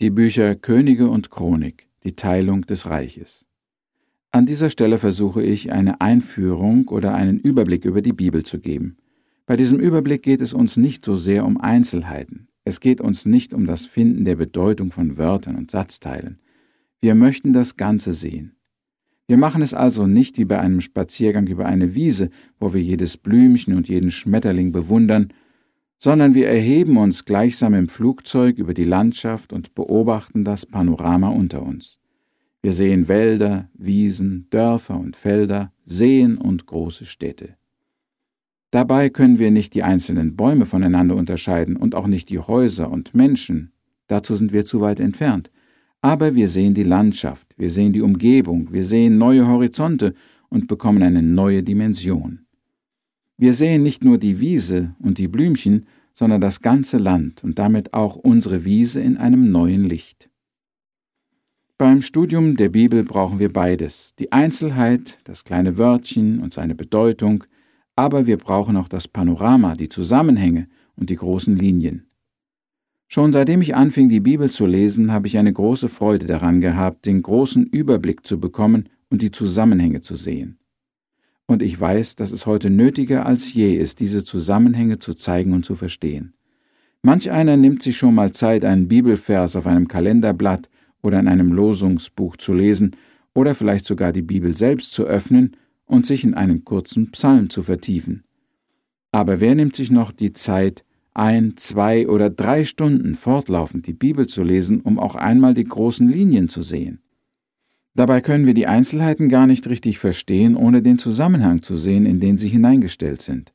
die Bücher Könige und Chronik, die Teilung des Reiches. An dieser Stelle versuche ich, eine Einführung oder einen Überblick über die Bibel zu geben. Bei diesem Überblick geht es uns nicht so sehr um Einzelheiten. Es geht uns nicht um das Finden der Bedeutung von Wörtern und Satzteilen. Wir möchten das Ganze sehen. Wir machen es also nicht wie bei einem Spaziergang über eine Wiese, wo wir jedes Blümchen und jeden Schmetterling bewundern, sondern wir erheben uns gleichsam im Flugzeug über die Landschaft und beobachten das Panorama unter uns. Wir sehen Wälder, Wiesen, Dörfer und Felder, Seen und große Städte. Dabei können wir nicht die einzelnen Bäume voneinander unterscheiden und auch nicht die Häuser und Menschen, dazu sind wir zu weit entfernt. Aber wir sehen die Landschaft, wir sehen die Umgebung, wir sehen neue Horizonte und bekommen eine neue Dimension. Wir sehen nicht nur die Wiese und die Blümchen, sondern das ganze Land und damit auch unsere Wiese in einem neuen Licht. Beim Studium der Bibel brauchen wir beides, die Einzelheit, das kleine Wörtchen und seine Bedeutung, aber wir brauchen auch das Panorama, die Zusammenhänge und die großen Linien. Schon seitdem ich anfing, die Bibel zu lesen, habe ich eine große Freude daran gehabt, den großen Überblick zu bekommen und die Zusammenhänge zu sehen und ich weiß, dass es heute nötiger als je ist, diese Zusammenhänge zu zeigen und zu verstehen. Manch einer nimmt sich schon mal Zeit, einen Bibelvers auf einem Kalenderblatt oder in einem Losungsbuch zu lesen oder vielleicht sogar die Bibel selbst zu öffnen und sich in einen kurzen Psalm zu vertiefen. Aber wer nimmt sich noch die Zeit, ein, zwei oder drei Stunden fortlaufend die Bibel zu lesen, um auch einmal die großen Linien zu sehen? Dabei können wir die Einzelheiten gar nicht richtig verstehen, ohne den Zusammenhang zu sehen, in den sie hineingestellt sind.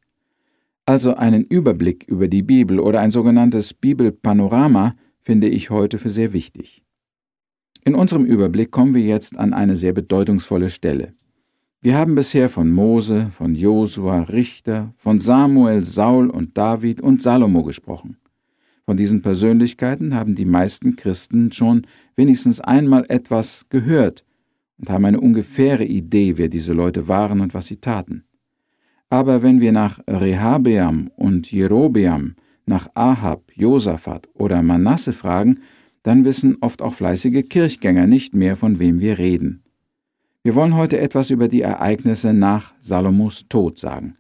Also einen Überblick über die Bibel oder ein sogenanntes Bibelpanorama finde ich heute für sehr wichtig. In unserem Überblick kommen wir jetzt an eine sehr bedeutungsvolle Stelle. Wir haben bisher von Mose, von Josua, Richter, von Samuel, Saul und David und Salomo gesprochen. Von diesen Persönlichkeiten haben die meisten Christen schon wenigstens einmal etwas gehört, und haben eine ungefähre Idee, wer diese Leute waren und was sie taten. Aber wenn wir nach Rehabeam und Jerobeam, nach Ahab, Josaphat oder Manasse fragen, dann wissen oft auch fleißige Kirchgänger nicht mehr, von wem wir reden. Wir wollen heute etwas über die Ereignisse nach Salomos Tod sagen.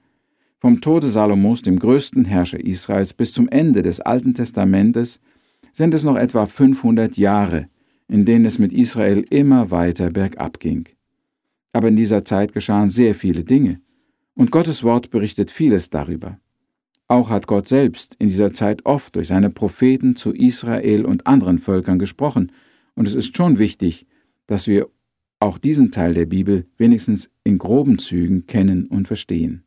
Vom Tode Salomos, dem größten Herrscher Israels, bis zum Ende des Alten Testamentes sind es noch etwa 500 Jahre, in denen es mit Israel immer weiter bergab ging. Aber in dieser Zeit geschahen sehr viele Dinge, und Gottes Wort berichtet vieles darüber. Auch hat Gott selbst in dieser Zeit oft durch seine Propheten zu Israel und anderen Völkern gesprochen, und es ist schon wichtig, dass wir auch diesen Teil der Bibel wenigstens in groben Zügen kennen und verstehen.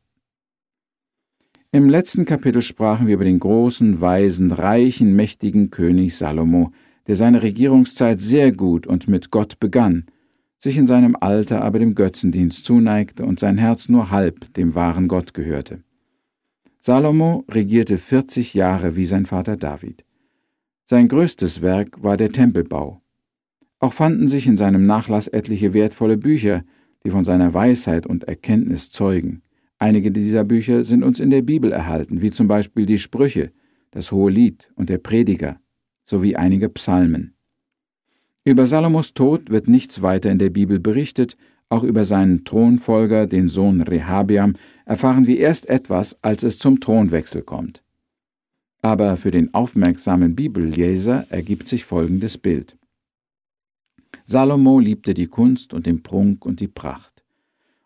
Im letzten Kapitel sprachen wir über den großen, weisen, reichen, mächtigen König Salomo, der seine Regierungszeit sehr gut und mit Gott begann, sich in seinem Alter aber dem Götzendienst zuneigte und sein Herz nur halb dem wahren Gott gehörte. Salomo regierte 40 Jahre wie sein Vater David. Sein größtes Werk war der Tempelbau. Auch fanden sich in seinem Nachlass etliche wertvolle Bücher, die von seiner Weisheit und Erkenntnis zeugen. Einige dieser Bücher sind uns in der Bibel erhalten, wie zum Beispiel die Sprüche, das Hohe Lied und der Prediger sowie einige Psalmen. Über Salomos Tod wird nichts weiter in der Bibel berichtet, auch über seinen Thronfolger, den Sohn Rehabiam, erfahren wir erst etwas, als es zum Thronwechsel kommt. Aber für den aufmerksamen Bibelleser ergibt sich folgendes Bild. Salomo liebte die Kunst und den Prunk und die Pracht.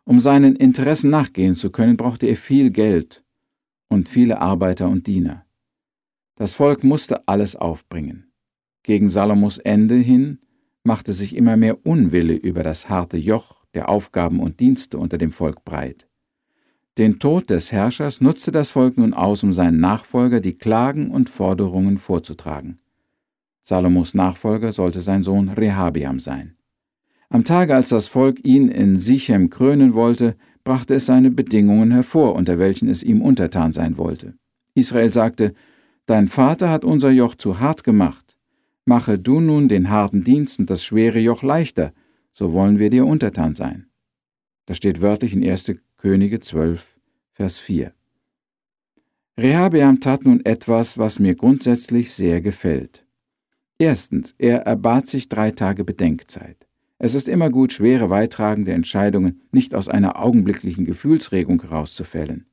Um seinen Interessen nachgehen zu können, brauchte er viel Geld und viele Arbeiter und Diener. Das Volk musste alles aufbringen. Gegen Salomos Ende hin machte sich immer mehr Unwille über das harte Joch der Aufgaben und Dienste unter dem Volk breit. Den Tod des Herrschers nutzte das Volk nun aus, um seinen Nachfolger die Klagen und Forderungen vorzutragen. Salomos Nachfolger sollte sein Sohn Rehabiam sein. Am Tage, als das Volk ihn in Sichem krönen wollte, brachte es seine Bedingungen hervor, unter welchen es ihm untertan sein wollte. Israel sagte, Dein Vater hat unser Joch zu hart gemacht. Mache du nun den harten Dienst und das schwere Joch leichter, so wollen wir dir untertan sein. Das steht wörtlich in 1. Könige 12, Vers 4. Rehabeam tat nun etwas, was mir grundsätzlich sehr gefällt. Erstens, er erbat sich drei Tage Bedenkzeit. Es ist immer gut, schwere, weittragende Entscheidungen nicht aus einer augenblicklichen Gefühlsregung herauszufällen.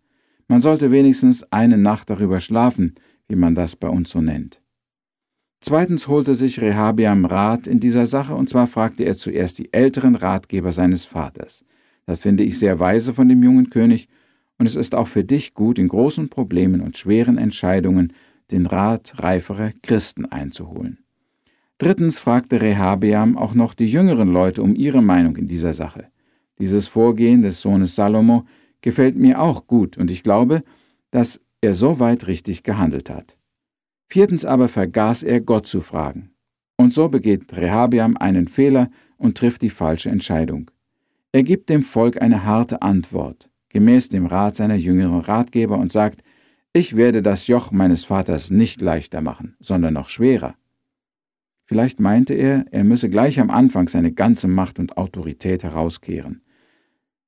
Man sollte wenigstens eine Nacht darüber schlafen, wie man das bei uns so nennt. Zweitens holte sich Rehabiam Rat in dieser Sache, und zwar fragte er zuerst die älteren Ratgeber seines Vaters. Das finde ich sehr weise von dem jungen König, und es ist auch für dich gut, in großen Problemen und schweren Entscheidungen den Rat reiferer Christen einzuholen. Drittens fragte Rehabeam auch noch die jüngeren Leute um ihre Meinung in dieser Sache. Dieses Vorgehen des Sohnes Salomo gefällt mir auch gut, und ich glaube, dass er so weit richtig gehandelt hat. Viertens aber vergaß er Gott zu fragen. Und so begeht Rehabeam einen Fehler und trifft die falsche Entscheidung. Er gibt dem Volk eine harte Antwort, gemäß dem Rat seiner jüngeren Ratgeber und sagt, ich werde das Joch meines Vaters nicht leichter machen, sondern noch schwerer. Vielleicht meinte er, er müsse gleich am Anfang seine ganze Macht und Autorität herauskehren.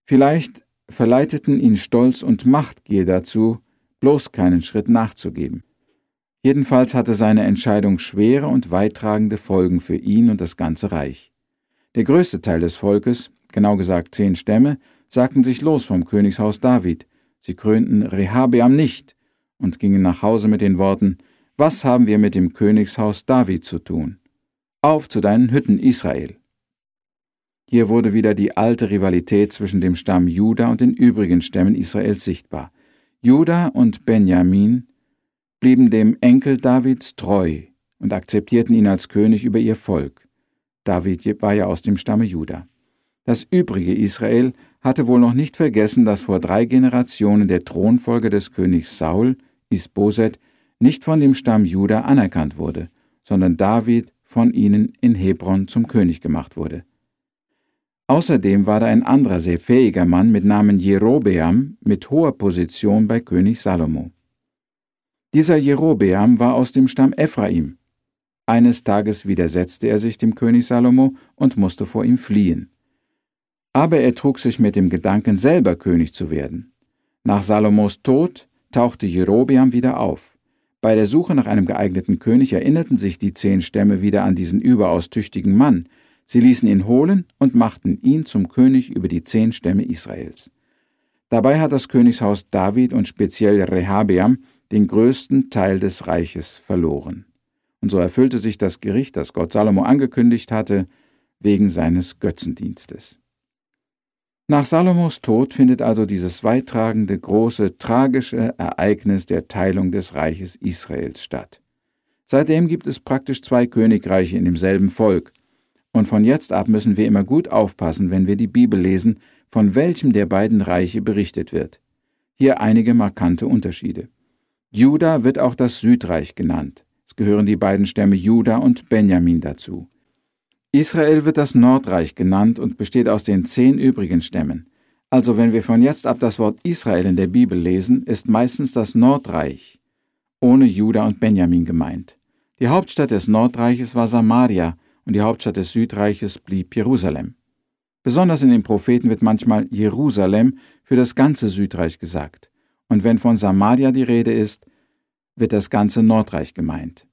Vielleicht verleiteten ihn Stolz und Machtgier dazu, bloß keinen Schritt nachzugeben. Jedenfalls hatte seine Entscheidung schwere und weittragende Folgen für ihn und das ganze Reich. Der größte Teil des Volkes, genau gesagt zehn Stämme, sagten sich los vom Königshaus David. Sie krönten Rehabeam nicht und gingen nach Hause mit den Worten, Was haben wir mit dem Königshaus David zu tun? Auf zu deinen Hütten, Israel. Hier wurde wieder die alte Rivalität zwischen dem Stamm Juda und den übrigen Stämmen Israels sichtbar. Juda und Benjamin blieben dem Enkel Davids treu und akzeptierten ihn als König über ihr Volk. David war ja aus dem Stamme Juda. Das übrige Israel hatte wohl noch nicht vergessen, dass vor drei Generationen der Thronfolger des Königs Saul, Isboset, nicht von dem Stamm Juda anerkannt wurde, sondern David von ihnen in Hebron zum König gemacht wurde. Außerdem war da ein anderer sehr fähiger Mann mit Namen Jerobeam mit hoher Position bei König Salomo. Dieser Jerobeam war aus dem Stamm Ephraim. Eines Tages widersetzte er sich dem König Salomo und musste vor ihm fliehen. Aber er trug sich mit dem Gedanken, selber König zu werden. Nach Salomos Tod tauchte Jerobeam wieder auf. Bei der Suche nach einem geeigneten König erinnerten sich die zehn Stämme wieder an diesen überaus tüchtigen Mann. Sie ließen ihn holen und machten ihn zum König über die zehn Stämme Israels. Dabei hat das Königshaus David und speziell Rehabeam den größten Teil des Reiches verloren. Und so erfüllte sich das Gericht, das Gott Salomo angekündigt hatte, wegen seines Götzendienstes. Nach Salomos Tod findet also dieses weittragende, große, tragische Ereignis der Teilung des Reiches Israels statt. Seitdem gibt es praktisch zwei Königreiche in demselben Volk, und von jetzt ab müssen wir immer gut aufpassen, wenn wir die Bibel lesen, von welchem der beiden Reiche berichtet wird. Hier einige markante Unterschiede. Juda wird auch das Südreich genannt. Es gehören die beiden Stämme Juda und Benjamin dazu. Israel wird das Nordreich genannt und besteht aus den zehn übrigen Stämmen. Also wenn wir von jetzt ab das Wort Israel in der Bibel lesen, ist meistens das Nordreich ohne Juda und Benjamin gemeint. Die Hauptstadt des Nordreiches war Samaria und die Hauptstadt des Südreiches blieb Jerusalem. Besonders in den Propheten wird manchmal Jerusalem für das ganze Südreich gesagt. Und wenn von Samaria die Rede ist, wird das ganze Nordreich gemeint.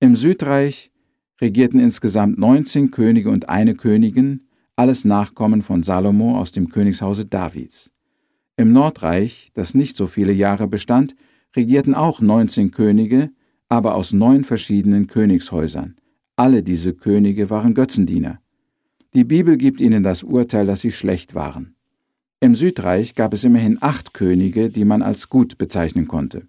Im Südreich regierten insgesamt 19 Könige und eine Königin, alles Nachkommen von Salomo aus dem Königshause Davids. Im Nordreich, das nicht so viele Jahre bestand, regierten auch 19 Könige, aber aus neun verschiedenen Königshäusern. Alle diese Könige waren Götzendiener. Die Bibel gibt ihnen das Urteil, dass sie schlecht waren. Im Südreich gab es immerhin acht Könige, die man als gut bezeichnen konnte.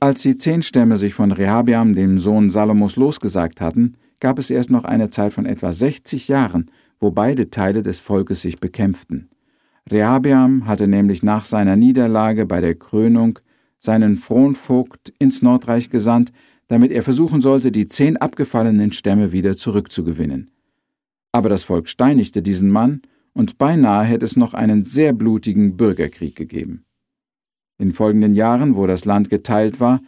Als die zehn Stämme sich von Rehabiam, dem Sohn Salomos, losgesagt hatten, gab es erst noch eine Zeit von etwa 60 Jahren, wo beide Teile des Volkes sich bekämpften. Rehabiam hatte nämlich nach seiner Niederlage bei der Krönung seinen Thronvogt ins Nordreich gesandt, damit er versuchen sollte, die zehn abgefallenen Stämme wieder zurückzugewinnen. Aber das Volk steinigte diesen Mann, und beinahe hätte es noch einen sehr blutigen Bürgerkrieg gegeben. In folgenden Jahren, wo das Land geteilt war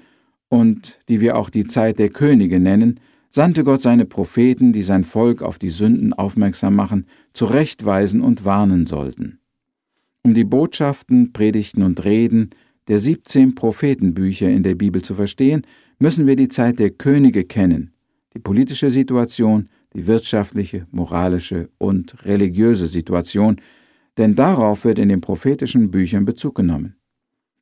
und die wir auch die Zeit der Könige nennen, sandte Gott seine Propheten, die sein Volk auf die Sünden aufmerksam machen, zurechtweisen und warnen sollten. Um die Botschaften, Predigten und Reden der 17 Prophetenbücher in der Bibel zu verstehen, müssen wir die Zeit der Könige kennen. die politische Situation, die wirtschaftliche, moralische und religiöse Situation, denn darauf wird in den prophetischen Büchern Bezug genommen.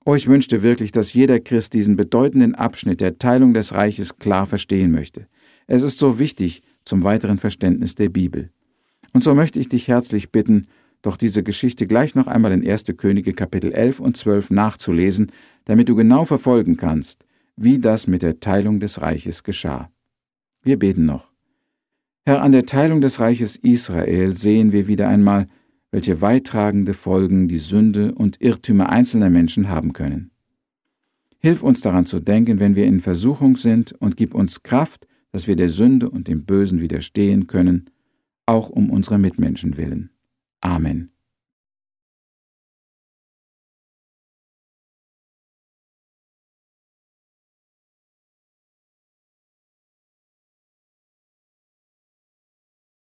Oh, ich wünschte wirklich, dass jeder Christ diesen bedeutenden Abschnitt der Teilung des Reiches klar verstehen möchte. Es ist so wichtig zum weiteren Verständnis der Bibel. Und so möchte ich dich herzlich bitten, doch diese Geschichte gleich noch einmal in 1. Könige Kapitel 11 und 12 nachzulesen, damit du genau verfolgen kannst, wie das mit der Teilung des Reiches geschah. Wir beten noch. Herr, an der Teilung des Reiches Israel sehen wir wieder einmal, welche weittragende Folgen die Sünde und Irrtümer einzelner Menschen haben können. Hilf uns daran zu denken, wenn wir in Versuchung sind, und gib uns Kraft, dass wir der Sünde und dem Bösen widerstehen können, auch um unserer Mitmenschen willen. Amen.